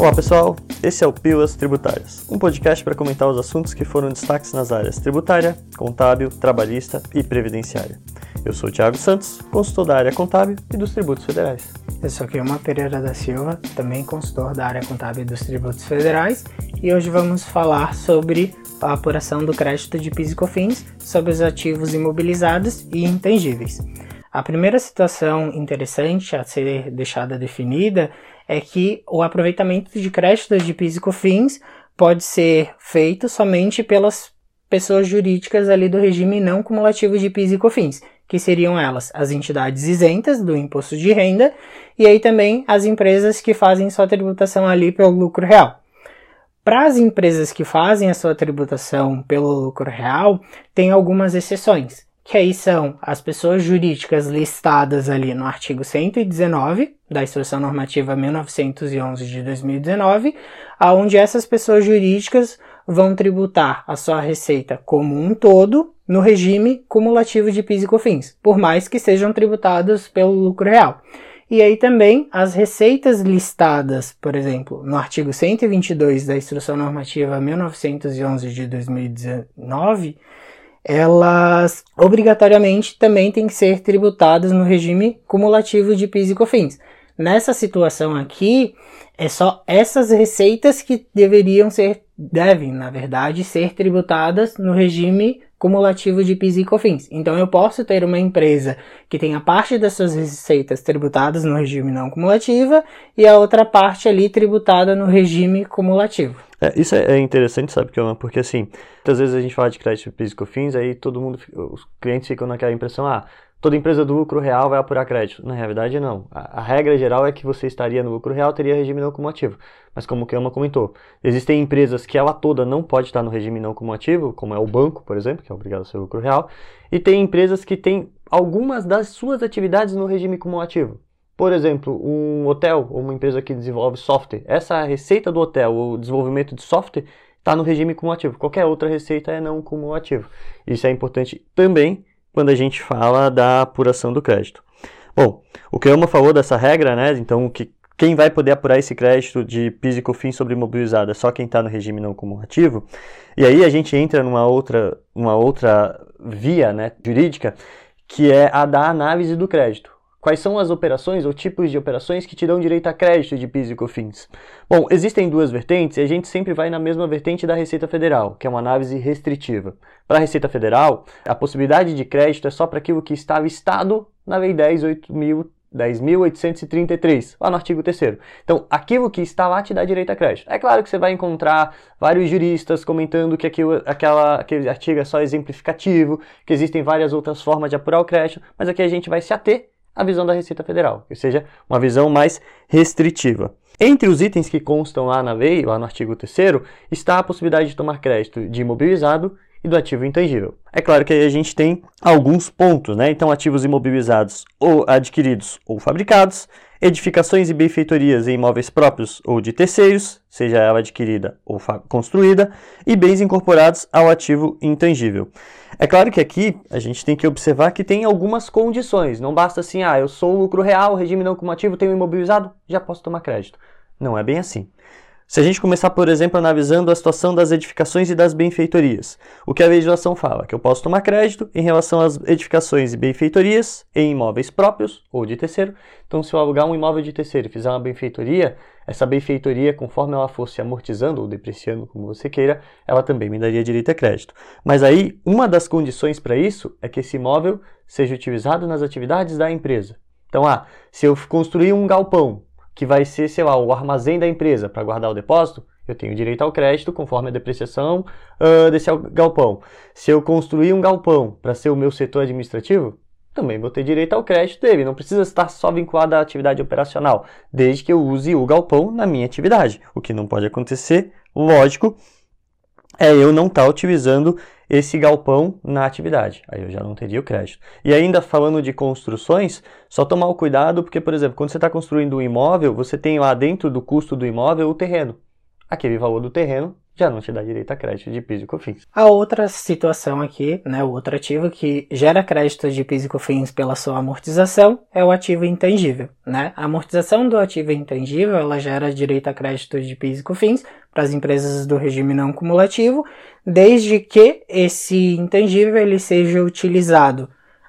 Olá pessoal, esse é o Pílulas Tributárias, um podcast para comentar os assuntos que foram destaques nas áreas tributária, contábil, trabalhista e previdenciária. Eu sou o Thiago Santos, consultor da área contábil e dos tributos federais. Eu sou Kilma Pereira da Silva, também consultor da área contábil e dos tributos federais, e hoje vamos falar sobre a apuração do crédito de PIS e COFINS sobre os ativos imobilizados e intangíveis. A primeira situação interessante a ser deixada definida é que o aproveitamento de créditos de PIS e COFINS pode ser feito somente pelas pessoas jurídicas ali do regime não cumulativo de PIS e COFINS, que seriam elas as entidades isentas do imposto de renda e aí também as empresas que fazem sua tributação ali pelo lucro real. Para as empresas que fazem a sua tributação pelo lucro real, tem algumas exceções, que aí são as pessoas jurídicas listadas ali no artigo 119 da Instrução Normativa 1911 de 2019, aonde essas pessoas jurídicas vão tributar a sua receita como um todo no regime cumulativo de PIS e COFINS, por mais que sejam tributados pelo lucro real. E aí também as receitas listadas, por exemplo, no artigo 122 da Instrução Normativa 1911 de 2019, elas obrigatoriamente também têm que ser tributadas no regime cumulativo de PIS e COFINS. Nessa situação aqui, é só essas receitas que deveriam ser, devem, na verdade, ser tributadas no regime cumulativo de PIS e COFINS. Então eu posso ter uma empresa que tenha parte das suas receitas tributadas no regime não cumulativa e a outra parte ali tributada no regime cumulativo. É, isso é, é interessante, sabe, que porque assim, muitas vezes a gente fala de crédito PIS e COFINS, aí todo mundo, os clientes ficam naquela impressão, ah, toda empresa do lucro real vai apurar crédito. Na realidade, não. A, a, regra geral é que você estaria no lucro real, teria regime não cumulativo. Mas como o Kelma comentou, existem empresas que ela toda não pode estar no regime não cumulativo, como é o banco, por exemplo, que é obrigado a ser lucro real, e tem empresas que têm algumas das suas atividades no regime cumulativo. Por exemplo, um hotel ou uma empresa que desenvolve software. Essa receita do hotel, o desenvolvimento de software, está no regime cumulativo. Qualquer outra receita é não cumulativo. Isso é importante também quando a gente fala da apuração do crédito. Bom, o Kelma falou dessa regra, né? Então, que quem vai poder apurar esse crédito de PIS e COFINS sobre imobilizado é só quem está no regime não cumulativo. E aí a gente entra numa outra, uma outra via né, jurídica, que é a da análise do crédito. Quais são as operações ou tipos de operações que te dão direito a crédito de PIS e COFINS? Bom, existem duas vertentes e a gente sempre vai na mesma vertente da Receita Federal, que é uma análise restritiva. Para a Receita Federal, a possibilidade de crédito é só para aquilo que está listado na Lei 10.833, lá no artigo 3 Então, aquilo que está lá te dá direito a crédito. É claro que você vai encontrar vários juristas comentando que aquilo, aquela, aquele artigo é só exemplificativo, que existem várias outras formas de apurar o crédito, mas aqui a gente vai se ater a visão da Receita Federal, ou seja, uma visão mais restritiva. Entre os itens que constam lá na lei, lá no artigo 3 está a possibilidade de tomar crédito de imobilizado e do ativo intangível. É claro que aí a gente tem alguns pontos, né? Então, ativos imobilizados ou adquiridos ou fabricados, edificações e benfeitorias em imóveis próprios ou de terceiros, seja ela adquirida ou construída, e bens incorporados ao ativo intangível. É claro que aqui a gente tem que observar que tem algumas condições. Não basta assim, ah, eu sou lucro real, regime não cumulativo, tenho imobilizado, já posso tomar crédito. Não é bem assim. Se a gente começar, por exemplo, analisando a situação das edificações e das benfeitorias, o que a legislação fala? Que eu posso tomar crédito em relação às edificações e benfeitorias em imóveis próprios ou de terceiro. Então, se eu alugar um imóvel de terceiro e fizer uma benfeitoria, essa benfeitoria, conforme ela fosse amortizando ou depreciando, como você queira, ela também me daria direito a crédito. Mas aí, uma das condições para isso é que esse imóvel seja utilizado nas atividades da empresa. Então, ah, se eu construir um galpão que vai ser, sei lá, o armazém da empresa para guardar o depósito, eu tenho direito ao crédito conforme a depreciação uh, desse galpão. Se eu construir um galpão para ser o meu setor administrativo, também vou ter direito ao crédito dele. Não precisa estar só vinculado à atividade operacional, desde que eu use o galpão na minha atividade. O que não pode acontecer, lógico, é eu não estar tá utilizando esse galpão na atividade. Aí eu já não teria o crédito. E ainda falando de construções, só tomar o cuidado, porque, por exemplo, quando você está construindo um imóvel, você tem lá dentro do custo do imóvel o terreno. Aquele valor do terreno já não te dá direito a crédito de PIS e COFINS. A outra situação aqui, né, o outro ativo que gera crédito de PIS e COFINS pela sua amortização é o ativo intangível, né? A amortização do ativo intangível, ela gera direito a crédito de PIS e COFINS para as empresas do regime não cumulativo, desde que esse intangível ele seja utilizado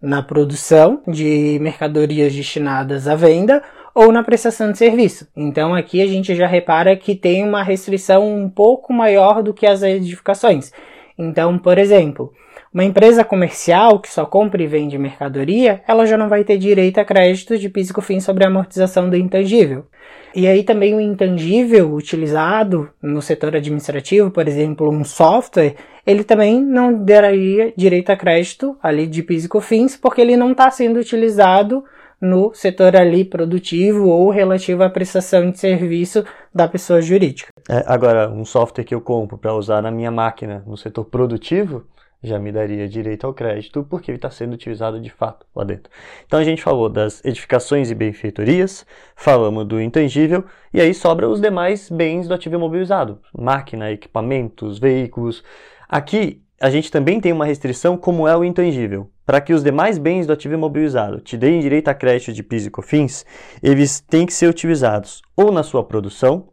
na produção de mercadorias destinadas à venda ou na prestação de serviço. Então aqui a gente já repara que tem uma restrição um pouco maior do que as edificações. Então, por exemplo, uma empresa comercial que só compra e vende mercadoria, ela já não vai ter direito a crédito de PIS e sobre a amortização do intangível. E aí também o intangível utilizado no setor administrativo, por exemplo, um software, ele também não daria direito a crédito ali de PIS e porque ele não está sendo utilizado no setor ali produtivo ou relativo à prestação de serviço da pessoa jurídica. É, agora, um software que eu compro para usar na minha máquina no setor produtivo já me daria direito ao crédito porque ele está sendo utilizado de fato lá dentro. Então a gente falou das edificações e benfeitorias, falamos do intangível e aí sobra os demais bens do ativo imobilizado, máquina, equipamentos, veículos. Aqui a gente também tem uma restrição como é o intangível. Para que os demais bens do ativo imobilizado te deem direito a crédito de PIS e COFINS, eles têm que ser utilizados ou na sua produção,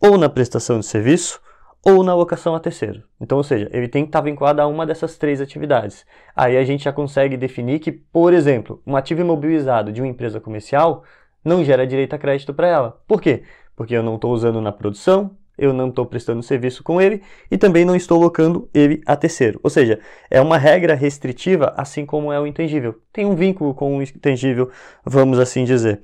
ou na prestação de serviço, ou na alocação a terceiro. Então, ou seja, ele tem que estar vinculado a uma dessas três atividades. Aí a gente já consegue definir que, por exemplo, um ativo imobilizado de uma empresa comercial não gera direito a crédito para ela. Por quê? Porque eu não estou usando na produção, eu não estou prestando serviço com ele e também não estou locando ele a terceiro. Ou seja, é uma regra restritiva, assim como é o intangível. Tem um vínculo com o intangível, vamos assim dizer.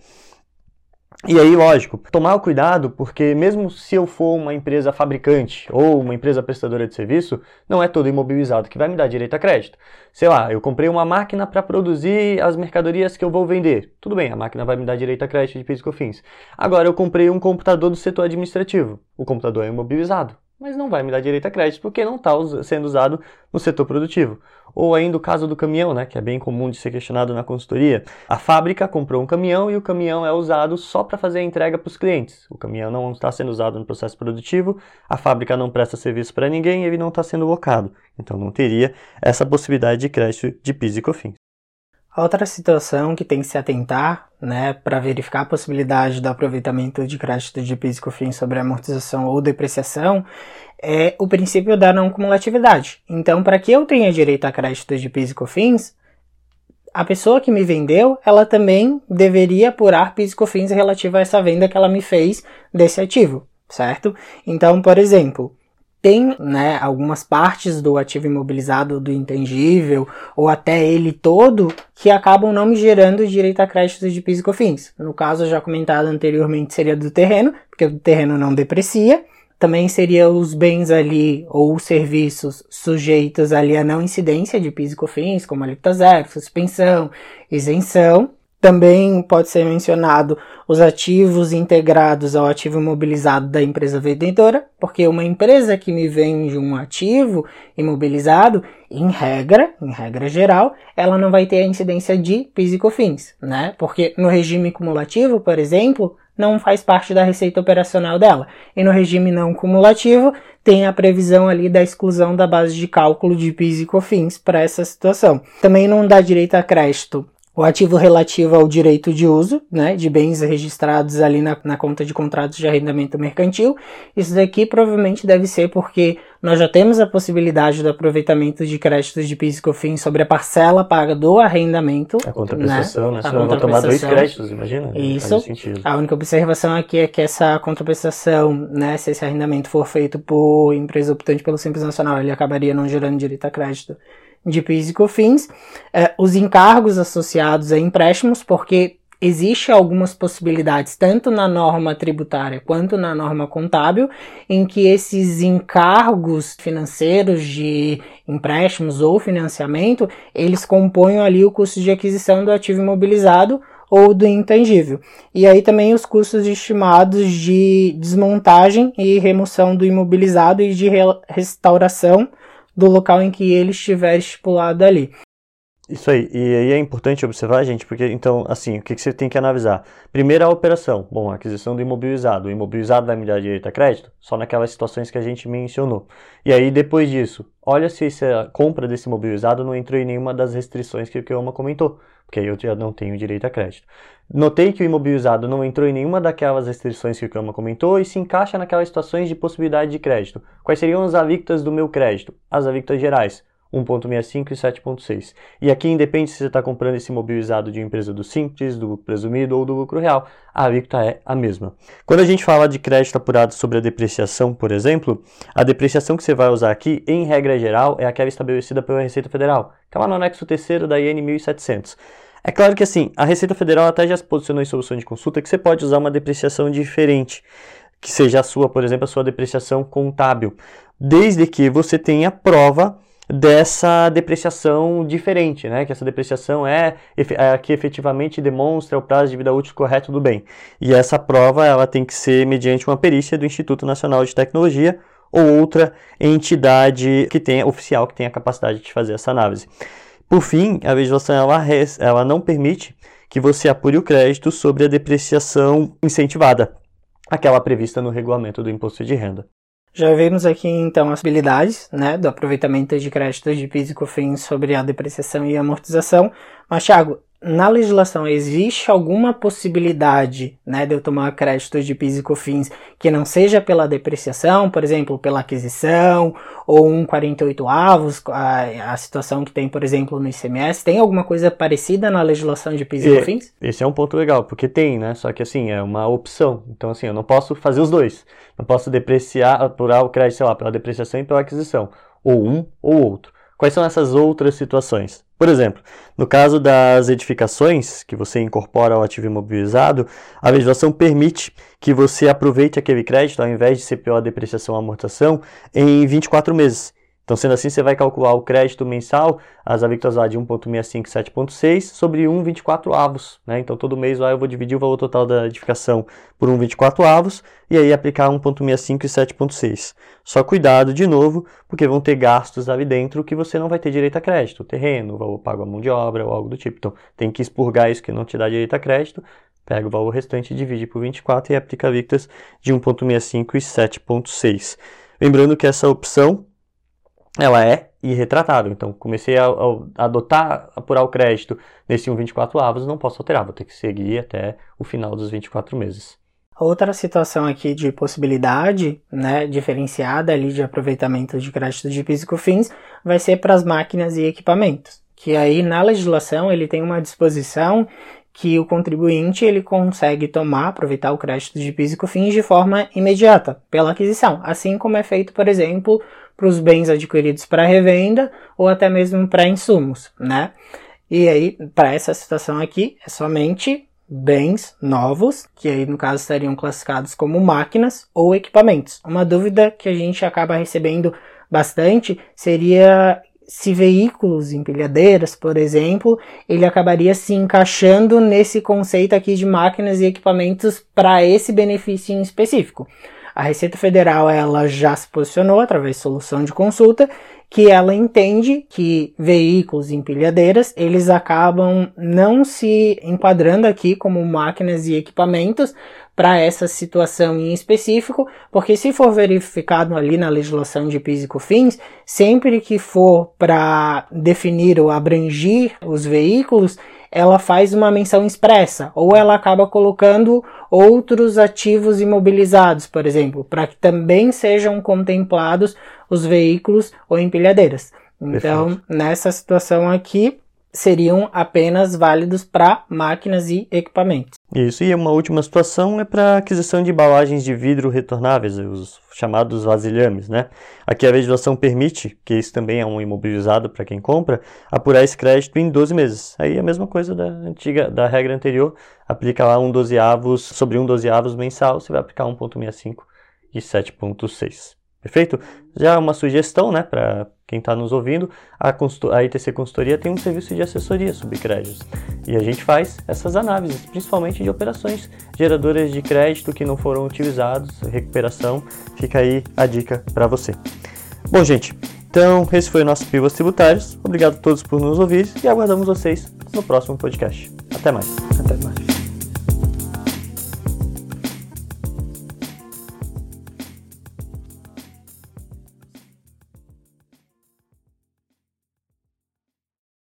E aí, lógico, tomar o cuidado, porque mesmo se eu for uma empresa fabricante ou uma empresa prestadora de serviço, não é todo imobilizado que vai me dar direito a crédito. Sei lá, eu comprei uma máquina para produzir as mercadorias que eu vou vender. Tudo bem, a máquina vai me dar direito a crédito de PIS e COFINS. Agora, eu comprei um computador do setor administrativo. O computador é imobilizado mas não vai me dar direito a crédito porque não está sendo usado no setor produtivo. Ou ainda o caso do caminhão, né, que é bem comum de ser questionado na consultoria. A fábrica comprou um caminhão e o caminhão é usado só para fazer a entrega para os clientes. O caminhão não está sendo usado no processo produtivo, a fábrica não presta serviço para ninguém e ele não está sendo locado. Então não teria essa possibilidade de crédito de PIS e COFINS. Outra situação que tem que se atentar, né, para verificar a possibilidade do aproveitamento de crédito de PIS e sobre amortização ou depreciação, é o princípio da não cumulatividade. Então, para que eu tenha direito a crédito de PIS e a pessoa que me vendeu, ela também deveria apurar PIS e COFINS relativa a essa venda que ela me fez desse ativo, certo? Então, por exemplo, tem né, algumas partes do ativo imobilizado do intangível ou até ele todo que acabam não me gerando direito a créditos de PIS e COFINS. No caso já comentado anteriormente seria do terreno, porque o terreno não deprecia. Também seria os bens ali ou serviços sujeitos ali a não incidência de PIS e COFINS, como alíquota zero, suspensão, isenção. Também pode ser mencionado os ativos integrados ao ativo imobilizado da empresa vendedora, porque uma empresa que me vende um ativo imobilizado, em regra, em regra geral, ela não vai ter a incidência de PIS e COFINS, né? Porque no regime cumulativo, por exemplo, não faz parte da receita operacional dela. E no regime não cumulativo, tem a previsão ali da exclusão da base de cálculo de PIS e COFINS para essa situação. Também não dá direito a crédito o ativo relativo ao direito de uso, né, de bens registrados ali na, na, conta de contratos de arrendamento mercantil. Isso daqui provavelmente deve ser porque nós já temos a possibilidade do aproveitamento de créditos de PIS e COFINS sobre a parcela paga do arrendamento. A contraprestação, né? né? A Você tomar dois créditos, imagina. Isso. A única observação aqui é que essa contraprestação, né, se esse arrendamento for feito por empresa optante pelo Simples Nacional, ele acabaria não gerando direito a crédito de PIS e COFINS, é, os encargos associados a empréstimos, porque existe algumas possibilidades, tanto na norma tributária quanto na norma contábil, em que esses encargos financeiros de empréstimos ou financiamento, eles compõem ali o custo de aquisição do ativo imobilizado ou do intangível. E aí também os custos estimados de desmontagem e remoção do imobilizado e de restauração do local em que ele estiver estipulado ali. Isso aí, e aí é importante observar, gente, porque então, assim, o que, que você tem que analisar? Primeiro a operação, bom, a aquisição do imobilizado. O imobilizado vai me dar direito a crédito só naquelas situações que a gente mencionou. E aí, depois disso, olha se essa compra desse imobilizado não entrou em nenhuma das restrições que o Keoma comentou, porque aí eu já não tenho direito a crédito. Notei que o imobilizado não entrou em nenhuma daquelas restrições que o Keoma comentou e se encaixa naquelas situações de possibilidade de crédito. Quais seriam as alíquotas do meu crédito? As alíquotas gerais 1.65 e 7.6. E aqui independe se você está comprando esse imobilizado de uma empresa do simples, do presumido ou do lucro real, a alíquota é a mesma. Quando a gente fala de crédito apurado sobre a depreciação, por exemplo, a depreciação que você vai usar aqui, em regra geral, é aquela estabelecida pela Receita Federal, que é lá no anexo terceiro da IN 1700. É claro que assim, a Receita Federal até já se posicionou em solução de consulta que você pode usar uma depreciação diferente, que seja a sua, por exemplo, a sua depreciação contábil, desde que você tenha prova dessa depreciação diferente, né? Que essa depreciação é, é a que efetivamente demonstra o prazo de vida útil correto do bem. E essa prova ela tem que ser mediante uma perícia do Instituto Nacional de Tecnologia ou outra entidade que tenha oficial que tenha capacidade de fazer essa análise. Por fim, a legislação ela, ela não permite que você apure o crédito sobre a depreciação incentivada, aquela prevista no regulamento do imposto de renda. Já vimos aqui então as habilidades né, do aproveitamento de créditos de PIS e COFINS sobre a depreciação e amortização. Mas, Thiago, na legislação existe alguma possibilidade né, de eu tomar créditos de PIS e COFINS que não seja pela depreciação, por exemplo, pela aquisição, ou um 48 avos, a, a situação que tem, por exemplo, no ICMS? Tem alguma coisa parecida na legislação de PIS e, e COFINS? Esse é um ponto legal, porque tem, né? Só que assim, é uma opção. Então, assim, eu não posso fazer os dois. Não posso depreciar, apurar o crédito, sei lá, pela depreciação e pela aquisição. Ou um ou outro. Quais são essas outras situações? Por exemplo, no caso das edificações, que você incorpora ao ativo imobilizado, a legislação permite que você aproveite aquele crédito, ao invés de pela depreciação ou amortação, em 24 meses. Então, sendo assim, você vai calcular o crédito mensal, as alíquotas lá de 1,65 e 7,6 sobre 1,24 avos. Né? Então, todo mês lá eu vou dividir o valor total da edificação por 1,24 avos e aí aplicar 1,65 e 7,6. Só cuidado, de novo, porque vão ter gastos ali dentro que você não vai ter direito a crédito. Terreno, valor pago à mão de obra ou algo do tipo. Então, tem que expurgar isso que não te dá direito a crédito. Pega o valor restante, divide por 24 e aplica alíquotas de 1,65 e 7,6. Lembrando que essa opção ela é irretratável. Então, comecei a, a adotar, apurar o crédito nesse 1,24 avos, não posso alterar, vou ter que seguir até o final dos 24 meses. Outra situação aqui de possibilidade, né, diferenciada ali de aproveitamento de crédito de PIS e COFINS, vai ser para as máquinas e equipamentos. Que aí na legislação ele tem uma disposição que o contribuinte ele consegue tomar, aproveitar o crédito de PIS e COFINS de forma imediata, pela aquisição, assim como é feito, por exemplo, para os bens adquiridos para revenda ou até mesmo para insumos, né? E aí, para essa situação aqui, é somente bens novos, que aí no caso estariam classificados como máquinas ou equipamentos. Uma dúvida que a gente acaba recebendo bastante seria se veículos, empilhadeiras, por exemplo, ele acabaria se encaixando nesse conceito aqui de máquinas e equipamentos para esse benefício em específico. A Receita Federal ela já se posicionou através de solução de consulta que ela entende que veículos e empilhadeiras eles acabam não se enquadrando aqui como máquinas e equipamentos para essa situação em específico, porque se for verificado ali na legislação de PIS e COFINS, sempre que for para definir ou abrangir os veículos, ela faz uma menção expressa, ou ela acaba colocando outros ativos imobilizados, por exemplo, para que também sejam contemplados os veículos ou empilhadeiras. Então, Perfeito. nessa situação aqui, seriam apenas válidos para máquinas e equipamentos. Isso, e uma última situação é para aquisição de embalagens de vidro retornáveis, os chamados vasilhames, né? Aqui a legislação permite, que isso também é um imobilizado para quem compra, apurar esse crédito em 12 meses. Aí a mesma coisa da antiga, da regra anterior, aplica lá um dozeavos, sobre um dozeavos mensal, você vai aplicar 1.65 e 7.6. Perfeito? Já uma sugestão, né, para quem está nos ouvindo, a, a ITC Consultoria tem um serviço de assessoria sobre créditos. E a gente faz essas análises, principalmente de operações geradoras de crédito que não foram utilizados, recuperação. Fica aí a dica para você. Bom, gente, Então, esse foi o nosso Pivôs Tributários. Obrigado a todos por nos ouvir e aguardamos vocês no próximo podcast. Até mais. Até mais.